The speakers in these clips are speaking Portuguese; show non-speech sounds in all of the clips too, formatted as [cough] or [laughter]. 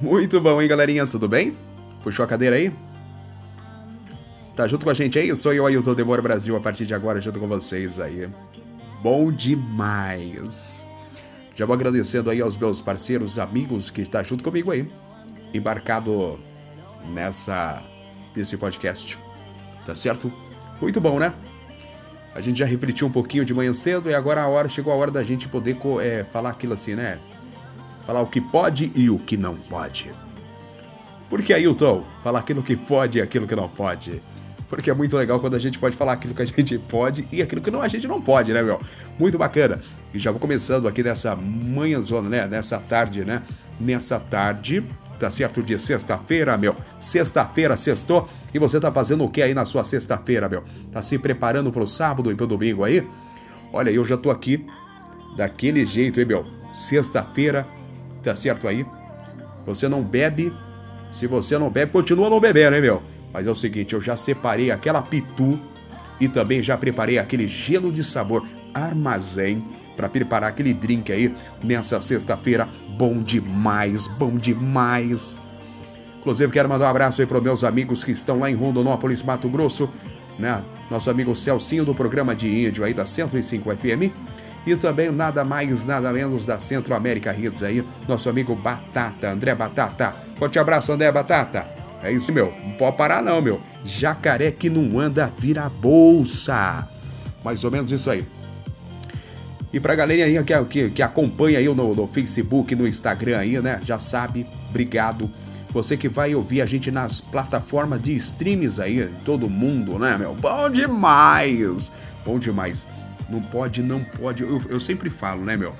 Muito bom, hein, galerinha? Tudo bem? Puxou a cadeira aí? Tá junto com a gente aí? Sou eu, Ailton Demora Brasil, a partir de agora, junto com vocês aí. Bom demais! Já vou agradecendo aí aos meus parceiros, amigos que estão junto comigo aí, embarcado nessa nesse podcast. Tá certo? Muito bom, né? A gente já refletiu um pouquinho de manhã cedo e agora a hora chegou a hora da gente poder é, falar aquilo assim, né? Falar o que pode e o que não pode. Por que, Ailton? Falar aquilo que pode e aquilo que não pode. Porque é muito legal quando a gente pode falar aquilo que a [laughs] gente pode e aquilo que não, a gente não pode, né, meu? Muito bacana. E já vou começando aqui nessa manhãzona, né? Nessa tarde, né? Nessa tarde, tá certo? De sexta-feira, meu. Sexta-feira, sextou. E você tá fazendo o que aí na sua sexta-feira, meu? Tá se preparando pro sábado e pro domingo aí? Olha, eu já tô aqui daquele jeito, hein, meu? Sexta-feira, tá certo aí? Você não bebe. Se você não bebe, continua não bebendo, hein, meu? Mas é o seguinte, eu já separei aquela pitu e também já preparei aquele gelo de sabor armazém para preparar aquele drink aí nessa sexta-feira. Bom demais, bom demais. Inclusive, quero mandar um abraço aí para meus amigos que estão lá em Rondonópolis, Mato Grosso, né? Nosso amigo Celcinho do programa de índio aí da 105 FM. E também nada mais, nada menos da Centro América Hits aí, nosso amigo Batata, André Batata. Forte abraço, André Batata. É isso, meu. Não pode parar, não, meu. Jacaré que não anda vira bolsa. Mais ou menos isso aí. E pra galerinha aí que, que, que acompanha aí no, no Facebook, no Instagram aí, né? Já sabe, obrigado. Você que vai ouvir a gente nas plataformas de streams aí, todo mundo, né, meu? Bom demais! Bom demais. Não pode, não pode. Eu, eu sempre falo, né, meu?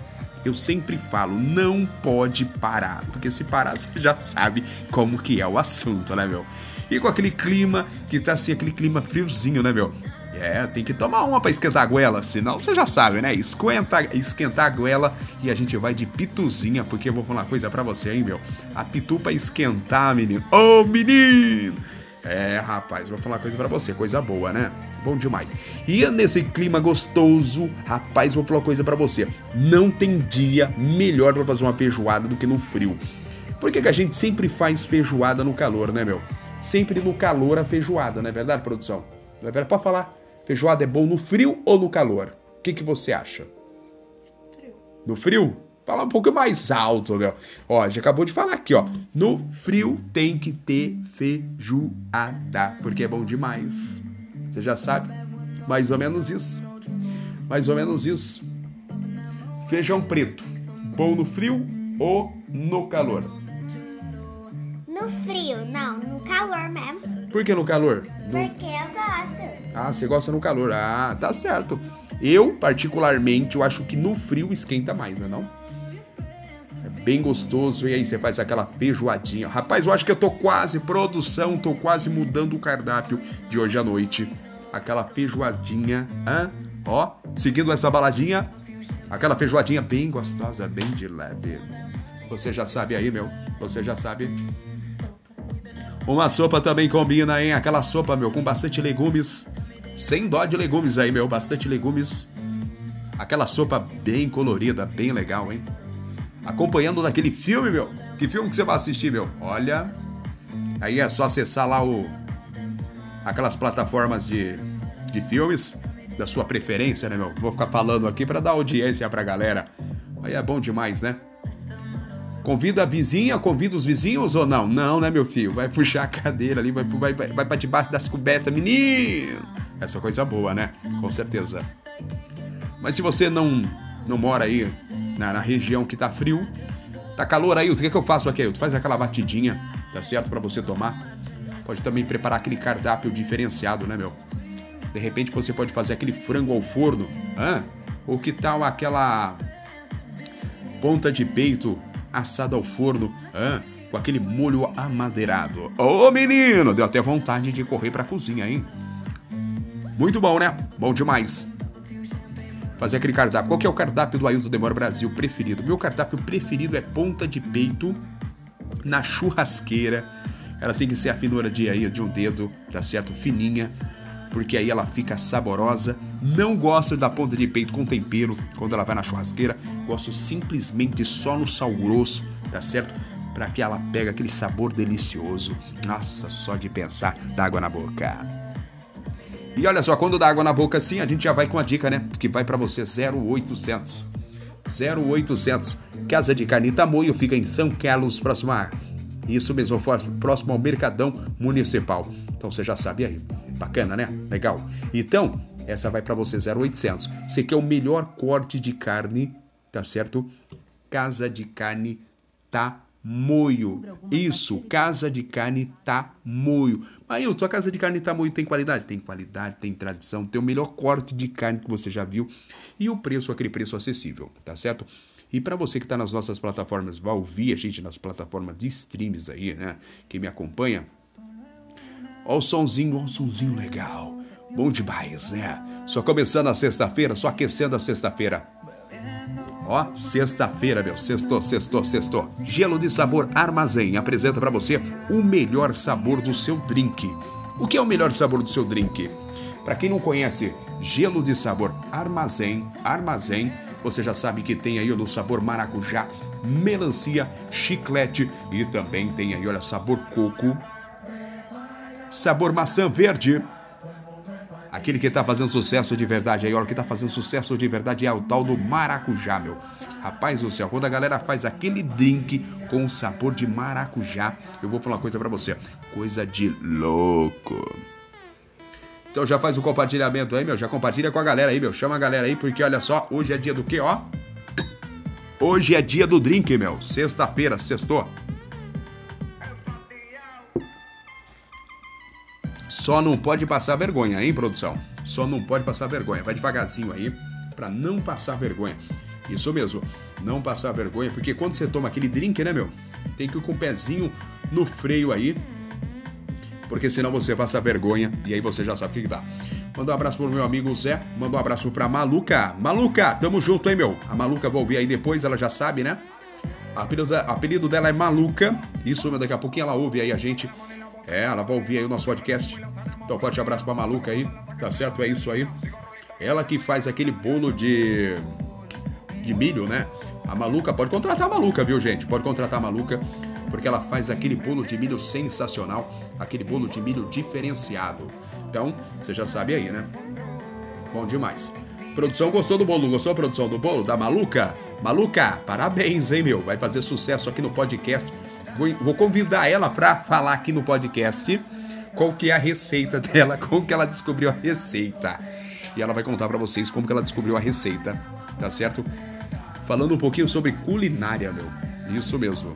Eu sempre falo, não pode parar. Porque se parar, você já sabe como que é o assunto, né, meu? E com aquele clima que tá assim, aquele clima friozinho, né, meu? É, tem que tomar uma para esquentar a goela, senão você já sabe, né? Esquenta, esquentar a goela e a gente vai de pituzinha, porque eu vou falar uma coisa para você, hein, meu? A pitu pra esquentar, menino. Ô, oh, menino! É, rapaz, vou falar uma coisa para você, coisa boa, né? Bom demais. E nesse clima gostoso, rapaz, vou falar uma coisa para você. Não tem dia melhor para fazer uma feijoada do que no frio. Por que, que a gente sempre faz feijoada no calor, né, meu? Sempre no calor a feijoada, não é verdade, produção? Não é verdade? Pode falar. Feijoada é bom no frio ou no calor? O que, que você acha? Frio. No frio? Fala um pouco mais alto, meu. Ó, já acabou de falar aqui, ó. No frio tem que ter feijoada, porque é bom demais. Você já sabe? Mais ou menos isso. Mais ou menos isso. Feijão preto. Bom no frio ou no calor? No frio, não, no calor mesmo. Por que no calor? No... Porque eu gosto. Ah, você gosta no calor. Ah, tá certo. Eu, particularmente, eu acho que no frio esquenta mais, não é não? Bem gostoso. E aí você faz aquela feijoadinha. Rapaz, eu acho que eu tô quase, produção, tô quase mudando o cardápio de hoje à noite. Aquela feijoadinha, hã? Ó, seguindo essa baladinha, aquela feijoadinha bem gostosa, bem de leve. Você já sabe aí, meu? Você já sabe? Uma sopa também combina, hein? Aquela sopa, meu, com bastante legumes. Sem dó de legumes aí, meu. Bastante legumes. Aquela sopa bem colorida, bem legal, hein? Acompanhando naquele filme, meu. Que filme que você vai assistir, meu? Olha. Aí é só acessar lá o. Aquelas plataformas de, de filmes da sua preferência, né, meu? Vou ficar falando aqui para dar audiência pra galera. Aí é bom demais, né? Convida a vizinha, convida os vizinhos ou não? Não, né, meu filho? Vai puxar a cadeira ali, vai, vai, vai, pra debaixo das cobertas, menino! Essa é coisa boa, né? Com certeza. Mas se você não, não mora aí na, na região que tá frio, tá calor aí, o que, é que eu faço aqui? Tu faz aquela batidinha, tá certo? para você tomar. Pode também preparar aquele cardápio diferenciado, né, meu? De repente você pode fazer aquele frango ao forno, hã? Ou que tal aquela ponta de peito assada ao forno, ah, com aquele molho amadeirado. Ô oh, menino, deu até vontade de correr pra cozinha, hein? Muito bom, né? Bom demais. Fazer aquele cardápio. Qual que é o cardápio do Ailton Demora Brasil preferido? Meu cardápio preferido é ponta de peito na churrasqueira. Ela tem que ser a finura de, aí, de um dedo, tá certo? Fininha porque aí ela fica saborosa. Não gosto da ponta de peito com tempero quando ela vai na churrasqueira. Gosto simplesmente só no sal grosso, tá certo? para que ela pegue aquele sabor delicioso. Nossa, só de pensar, dá água na boca. E olha só, quando dá água na boca assim, a gente já vai com a dica, né? Que vai para você 0800. 0800. Casa de Carne Tamoio fica em São Carlos, próximo a isso mesmo, próximo ao Mercadão Municipal. Então você já sabe aí. Bacana, né? Legal. Então, essa vai para você 0800. Você quer o melhor corte de carne, tá certo? Casa de Carne Tamoio. Isso, Casa de Carne Tamoio. Aí, tua Casa de Carne Tamoio tem qualidade? Tem qualidade, tem tradição, tem o melhor corte de carne que você já viu e o preço, aquele preço acessível, tá certo? E para você que está nas nossas plataformas, vai ouvir a gente nas plataformas de streams aí, né? Que me acompanha. Ó o sonzinho, ó o sonzinho legal. Bom demais, né? Só começando a sexta-feira, só aquecendo a sexta-feira. Ó, sexta-feira, meu. Sextou, sextou, sextou. Gelo de sabor Armazém apresenta para você o melhor sabor do seu drink. O que é o melhor sabor do seu drink? Para quem não conhece, gelo de sabor Armazém, Armazém você já sabe que tem aí no sabor maracujá, melancia, chiclete e também tem aí, olha, sabor coco, sabor maçã verde. Aquele que tá fazendo sucesso de verdade aí, olha, que tá fazendo sucesso de verdade é o tal do maracujá, meu. Rapaz do céu, quando a galera faz aquele drink com sabor de maracujá, eu vou falar uma coisa para você, coisa de louco. Então já faz o compartilhamento aí, meu. Já compartilha com a galera aí, meu. Chama a galera aí, porque olha só, hoje é dia do quê, ó? Hoje é dia do drink, meu. Sexta-feira, sextou. Só não pode passar vergonha, hein, produção? Só não pode passar vergonha. Vai devagarzinho aí, para não passar vergonha. Isso mesmo, não passar vergonha, porque quando você toma aquele drink, né, meu? Tem que ir com o pezinho no freio aí, porque senão você passa vergonha e aí você já sabe o que, que dá. Manda um abraço pro meu amigo Zé, manda um abraço pra Maluca. Maluca, tamo junto, hein, meu? A Maluca vou ouvir aí depois, ela já sabe, né? O apelido, apelido dela é Maluca. Isso, daqui a pouquinho ela ouve aí a gente. É, ela vai ouvir aí o nosso podcast. Então, forte abraço pra Maluca aí, tá certo? É isso aí. Ela que faz aquele bolo de. de milho, né? A Maluca, pode contratar a Maluca, viu, gente? Pode contratar a Maluca, porque ela faz aquele bolo de milho sensacional aquele bolo de milho diferenciado. Então, você já sabe aí, né? Bom demais. Produção gostou do bolo? Gostou produção do bolo? Da Maluca? Maluca, parabéns, hein, meu? Vai fazer sucesso aqui no podcast. Vou, vou convidar ela para falar aqui no podcast qual que é a receita [laughs] dela, como que ela descobriu a receita. E ela vai contar para vocês como que ela descobriu a receita, tá certo? Falando um pouquinho sobre culinária, meu. Isso mesmo.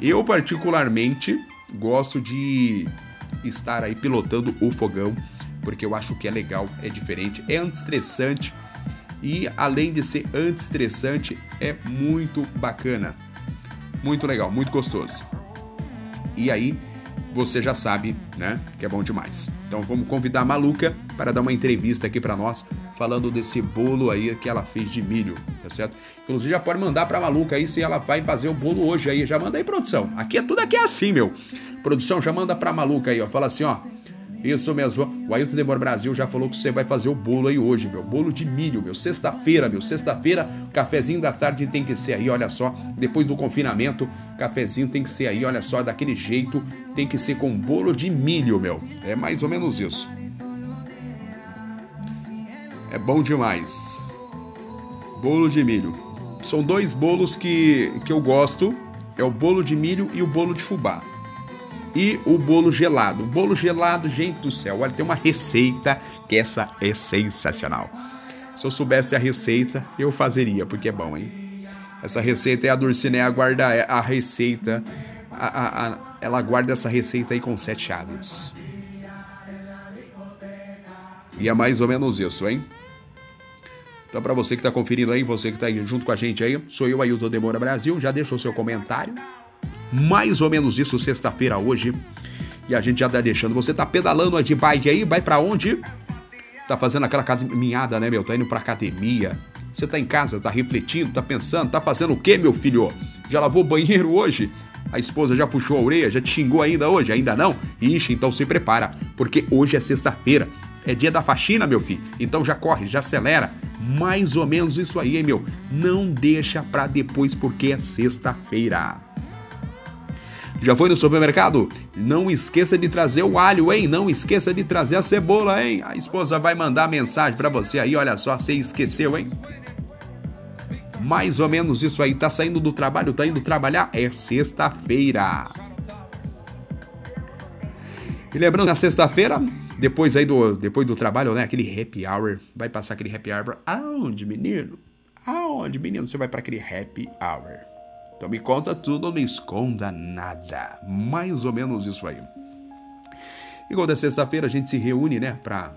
Eu particularmente gosto de estar aí pilotando o fogão, porque eu acho que é legal, é diferente, é anti-estressante e além de ser anti-estressante, é muito bacana. Muito legal, muito gostoso. E aí, você já sabe, né, que é bom demais. Então vamos convidar a Maluca para dar uma entrevista aqui para nós, falando desse bolo aí que ela fez de milho, tá certo? Inclusive já pode mandar para a Maluca aí se ela vai fazer o bolo hoje aí, já manda aí produção. Aqui é tudo aqui é assim, meu. Produção já manda para a Maluca aí, ó, fala assim, ó, isso mesmo. O Ailton Demor Brasil já falou que você vai fazer o bolo aí hoje, meu. Bolo de milho, meu. Sexta-feira, meu. Sexta-feira, cafezinho da tarde tem que ser aí, olha só. Depois do confinamento, cafezinho tem que ser aí, olha só, daquele jeito. Tem que ser com bolo de milho, meu. É mais ou menos isso. É bom demais. Bolo de milho. São dois bolos que, que eu gosto. É o bolo de milho e o bolo de fubá e o bolo gelado. O bolo gelado, gente do céu, olha, tem uma receita que essa é sensacional. Se eu soubesse a receita, eu fazeria, porque é bom, hein? Essa receita é a Durciné guarda a receita, a, a, a, ela guarda essa receita aí com sete chaves. E é mais ou menos isso, hein? Então, para você que está conferindo aí, você que está junto com a gente aí, sou eu, Ailton Demora Brasil. Já deixou seu comentário, mais ou menos isso sexta-feira hoje. E a gente já tá deixando. Você tá pedalando de bike aí? Vai para onde? Tá fazendo aquela caminhada, né, meu? Tá indo pra academia. Você tá em casa, tá refletindo, tá pensando, tá fazendo o quê, meu filho? Já lavou o banheiro hoje? A esposa já puxou a orelha? Já te xingou ainda hoje? Ainda não? Ixi, então se prepara, porque hoje é sexta-feira. É dia da faxina, meu filho. Então já corre, já acelera. Mais ou menos isso aí, hein, meu? Não deixa pra depois, porque é sexta-feira. Já foi no supermercado? Não esqueça de trazer o alho, hein? Não esqueça de trazer a cebola, hein? A esposa vai mandar mensagem para você aí, olha só, você esqueceu, hein? Mais ou menos isso aí. Tá saindo do trabalho, tá indo trabalhar? É sexta-feira. E lembrando, na sexta-feira, depois aí do, depois do trabalho, né? Aquele happy hour. Vai passar aquele happy hour. Aonde, menino? Aonde, menino? Você vai para aquele happy hour. Então me conta tudo, não me esconda nada. Mais ou menos isso aí. E quando é sexta-feira, a gente se reúne, né? Pra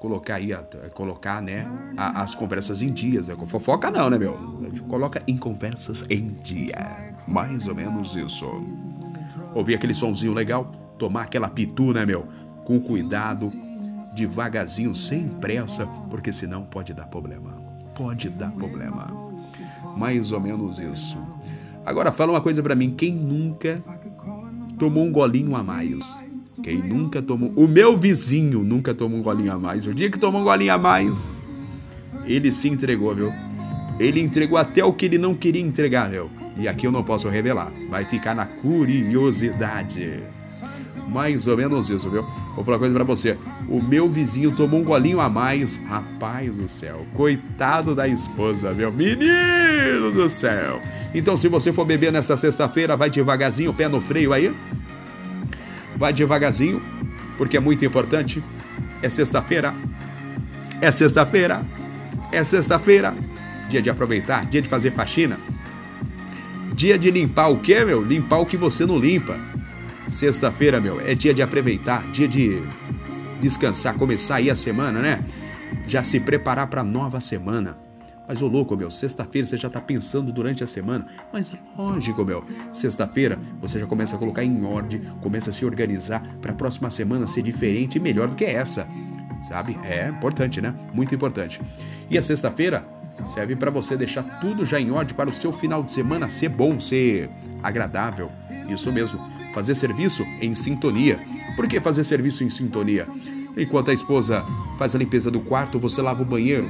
colocar aí, colocar, né, as conversas em dias. Né? Fofoca não, né, meu? A gente coloca em conversas em dia. Mais ou menos isso. Ouvir aquele sonzinho legal, tomar aquela pitu, né, meu? Com cuidado, devagarzinho, sem pressa, porque senão pode dar problema. Pode dar problema. Mais ou menos isso. Agora fala uma coisa para mim, quem nunca tomou um golinho a mais? Quem nunca tomou. O meu vizinho nunca tomou um golinho a mais. O dia que tomou um golinho a mais, ele se entregou, viu? Ele entregou até o que ele não queria entregar, meu. E aqui eu não posso revelar. Vai ficar na curiosidade. Mais ou menos isso, viu? Vou falar uma coisa pra você. O meu vizinho tomou um golinho a mais. Rapaz do céu. Coitado da esposa, meu. Menino do céu. Então, se você for beber nessa sexta-feira, vai devagarzinho, pé no freio aí. Vai devagarzinho, porque é muito importante. É sexta-feira. É sexta-feira. É sexta-feira. Dia de aproveitar, dia de fazer faxina. Dia de limpar o que, meu? Limpar o que você não limpa. Sexta-feira, meu, é dia de aproveitar, dia de descansar, começar aí a semana, né? Já se preparar para nova semana. Mas, ô louco, meu, sexta-feira você já tá pensando durante a semana. Mas é lógico, meu. Sexta-feira você já começa a colocar em ordem, começa a se organizar para a próxima semana ser diferente e melhor do que essa. Sabe? É importante, né? Muito importante. E a sexta-feira serve para você deixar tudo já em ordem para o seu final de semana ser bom, ser agradável. Isso mesmo. Fazer serviço em sintonia. Por que fazer serviço em sintonia? Enquanto a esposa faz a limpeza do quarto, você lava o banheiro,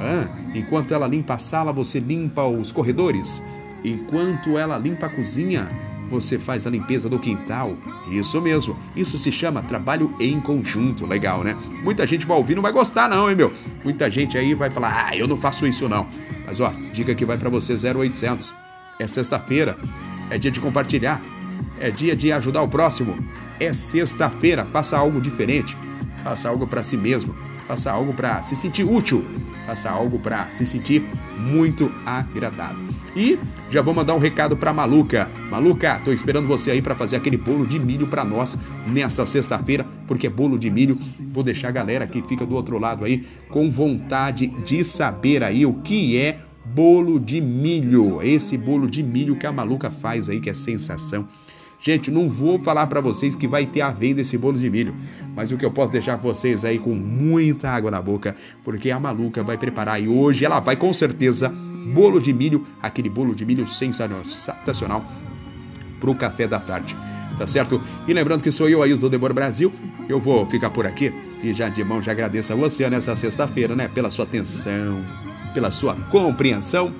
ah, enquanto ela limpa a sala, você limpa os corredores. Enquanto ela limpa a cozinha, você faz a limpeza do quintal. Isso mesmo, isso se chama trabalho em conjunto. Legal, né? Muita gente vai ouvir, não vai gostar, não, hein, meu? Muita gente aí vai falar, ah, eu não faço isso, não. Mas ó, dica que vai para você 0800. É sexta-feira, é dia de compartilhar, é dia de ajudar o próximo. É sexta-feira, faça algo diferente, faça algo para si mesmo faça algo para se sentir útil, faça algo para se sentir muito agradável. E já vou mandar um recado para Maluca. Maluca, tô esperando você aí para fazer aquele bolo de milho para nós nessa sexta-feira, porque é bolo de milho. Vou deixar a galera que fica do outro lado aí com vontade de saber aí o que é bolo de milho. Esse bolo de milho que a Maluca faz aí que é sensação. Gente, não vou falar para vocês que vai ter a venda esse bolo de milho, mas o que eu posso deixar vocês aí com muita água na boca, porque a maluca vai preparar e hoje ela vai com certeza bolo de milho, aquele bolo de milho sensacional pro café da tarde. Tá certo? E lembrando que sou eu aí do Debor Brasil, eu vou ficar por aqui e já de mão já agradeço a você nessa sexta-feira, né, pela sua atenção, pela sua compreensão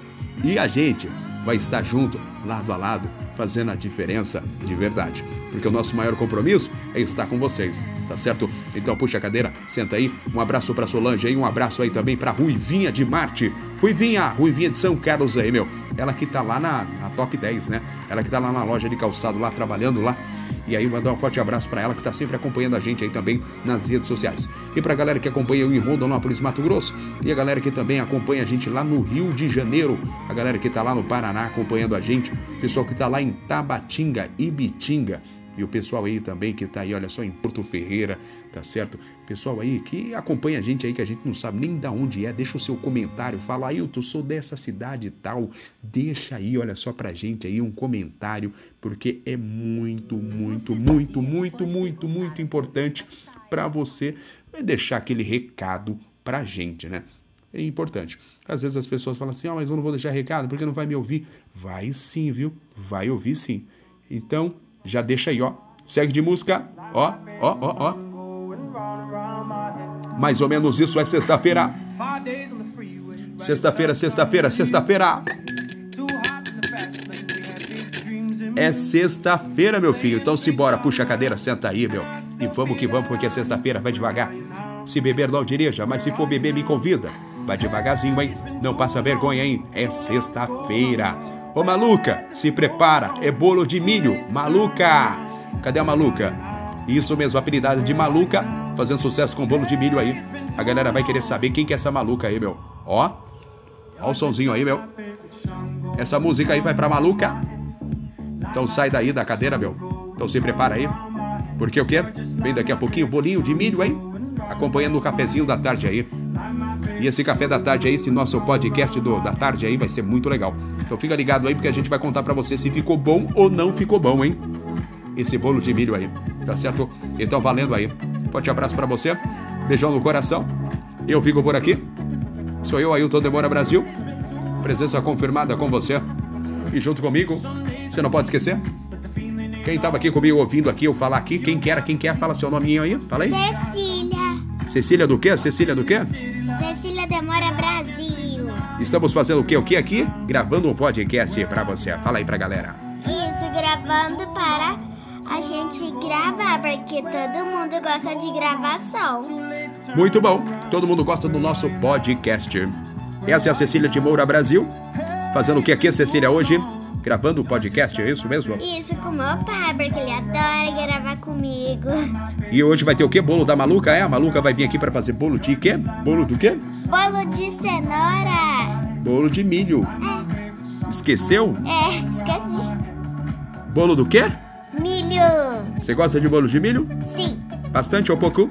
e a gente vai estar junto, lado a lado, fazendo a diferença de verdade. Porque o nosso maior compromisso é estar com vocês, tá certo? Então puxa a cadeira, senta aí. Um abraço para Solange aí, um abraço aí também para Ruivinha de Marte. Ruivinha, Ruivinha de São Carlos aí, meu. Ela que tá lá na, na top 10, né? Ela que tá lá na loja de calçado, lá trabalhando lá. E aí mandar um forte abraço para ela que está sempre acompanhando a gente aí também nas redes sociais. E para a galera que acompanha eu em Rondonópolis, Mato Grosso, e a galera que também acompanha a gente lá no Rio de Janeiro, a galera que está lá no Paraná acompanhando a gente, o pessoal que está lá em Tabatinga, Ibitinga, e o pessoal aí também que tá aí, olha só, em Porto Ferreira, tá certo? Pessoal aí que acompanha a gente aí, que a gente não sabe nem da onde é, deixa o seu comentário, fala, aí, eu sou dessa cidade tal, deixa aí, olha só pra gente aí um comentário, porque é muito, muito, muito, muito, muito, muito importante para você deixar aquele recado pra gente, né? É importante. Às vezes as pessoas falam assim, ah, mas eu não vou deixar recado porque não vai me ouvir. Vai sim, viu? Vai ouvir sim. Então, já deixa aí, ó. Segue de música, ó, ó, ó, ó. Mais ou menos isso é sexta-feira. Sexta-feira, sexta-feira, sexta-feira. é sexta-feira, meu filho. Então se bora, puxa a cadeira, senta aí, meu. E vamos que vamos, porque é sexta-feira, vai devagar. Se beber, não dirija, mas se for beber, me convida. Vai devagarzinho, hein? Não passa vergonha, hein? É sexta-feira. Ô maluca, se prepara, é bolo de milho. Maluca! Cadê a maluca? Isso mesmo, apelidada de maluca, fazendo sucesso com bolo de milho aí. A galera vai querer saber quem que é essa maluca aí, meu. Ó, ó o sonzinho aí, meu. Essa música aí vai pra maluca. Então sai daí da cadeira, meu. Então se prepara aí. Porque o quê? Vem daqui a pouquinho bolinho de milho, hein? Acompanhando o cafezinho da tarde aí. E esse café da tarde aí, esse nosso podcast do, da tarde aí vai ser muito legal. Então fica ligado aí porque a gente vai contar para você se ficou bom ou não ficou bom, hein? Esse bolo de milho aí, tá certo? Então valendo aí. Forte abraço para você. Beijão no coração. Eu fico por aqui. Sou eu, Ailton Demora Brasil. Presença confirmada com você. E junto comigo, você não pode esquecer? Quem estava aqui comigo ouvindo aqui eu falar aqui, quem quer, quem quer, fala seu nominho aí, fala aí. Cecília. Cecília do quê? Cecília do quê? Cecília Demora Brasil. Estamos fazendo o quê? O que aqui? Gravando um podcast para você. Fala aí pra galera. Isso, gravando para a gente gravar, porque todo mundo gosta de gravação. Muito bom. Todo mundo gosta do nosso podcast. Essa é a Cecília de Moura Brasil. Fazendo o que aqui, Cecília, hoje? Gravando o podcast, é isso mesmo? Isso com meu pai, porque ele adora gravar comigo. E hoje vai ter o quê? Bolo da maluca? É, a maluca vai vir aqui para fazer bolo de quê? Bolo do quê? Bolo de cenoura. Bolo de milho. É, Esqueceu? é, esqueci. Bolo do quê? Milho. Você gosta de bolo de milho? Sim, Bastante ou pouco?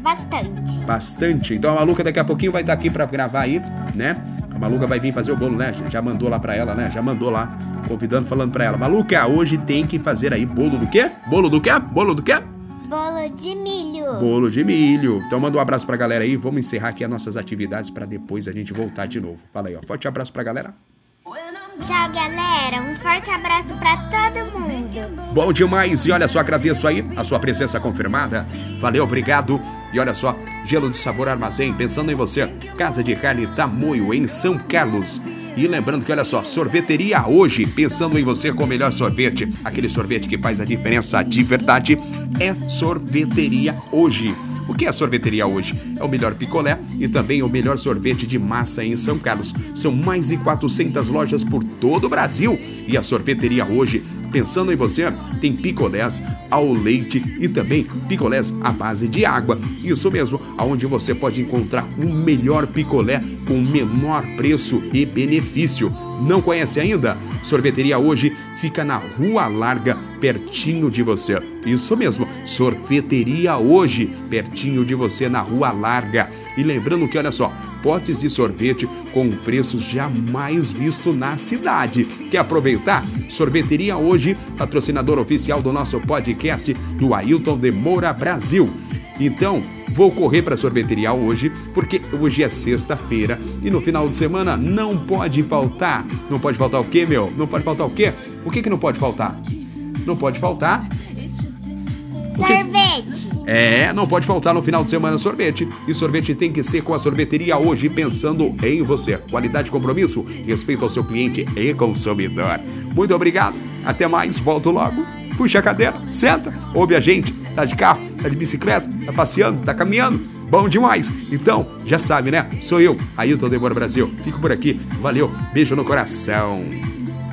bastante. Bastante. Então a maluca daqui a pouquinho vai estar aqui para gravar aí, né? A maluca vai vir fazer o bolo, né? Já mandou lá para ela, né? Já mandou lá, convidando, falando para ela. Maluca, hoje tem que fazer aí bolo do quê? Bolo do quê? Bolo do quê? Bolo de milho. Bolo de milho. Então manda um abraço pra galera aí. Vamos encerrar aqui as nossas atividades para depois a gente voltar de novo. Fala aí, ó. Forte abraço pra galera. Tchau, galera. Um forte abraço pra todo mundo. Bom demais. E olha só, agradeço aí a sua presença confirmada. Valeu, obrigado. E olha só, Gelo de Sabor Armazém, pensando em você. Casa de Carne Tamoio, em São Carlos. E lembrando que, olha só, sorveteria hoje, pensando em você com o melhor sorvete. Aquele sorvete que faz a diferença de verdade é sorveteria hoje. O que é sorveteria hoje? É o melhor picolé e também o melhor sorvete de massa em São Carlos. São mais de 400 lojas por todo o Brasil. E a sorveteria hoje, pensando em você, tem picolés ao leite e também picolés à base de água. Isso mesmo, aonde você pode encontrar o melhor picolé com menor preço e benefício. Não conhece ainda? Sorveteria hoje fica na Rua Larga, pertinho de você. Isso mesmo, sorveteria hoje, pertinho de você na Rua Larga. E lembrando que, olha só, potes de sorvete com preços jamais visto na cidade. Quer aproveitar? Sorveteria hoje, patrocinador oficial do nosso podcast do Ailton de Moura Brasil. Então, vou correr para a sorveteria hoje, porque hoje é sexta-feira e no final de semana não pode faltar. Não pode faltar o quê, meu? Não pode faltar o quê? O que, que não pode faltar? Não pode faltar Sorvete. é, não pode faltar no final de semana sorvete. E sorvete tem que ser com a sorveteria hoje, pensando em você. Qualidade, compromisso, respeito ao seu cliente e consumidor. Muito obrigado, até mais, volto logo. Puxa a cadeira, senta, ouve a gente. Tá de carro, tá de bicicleta, tá passeando, tá caminhando. Bom demais. Então, já sabe, né? Sou eu, Ailton Demora Brasil. Fico por aqui. Valeu, beijo no coração.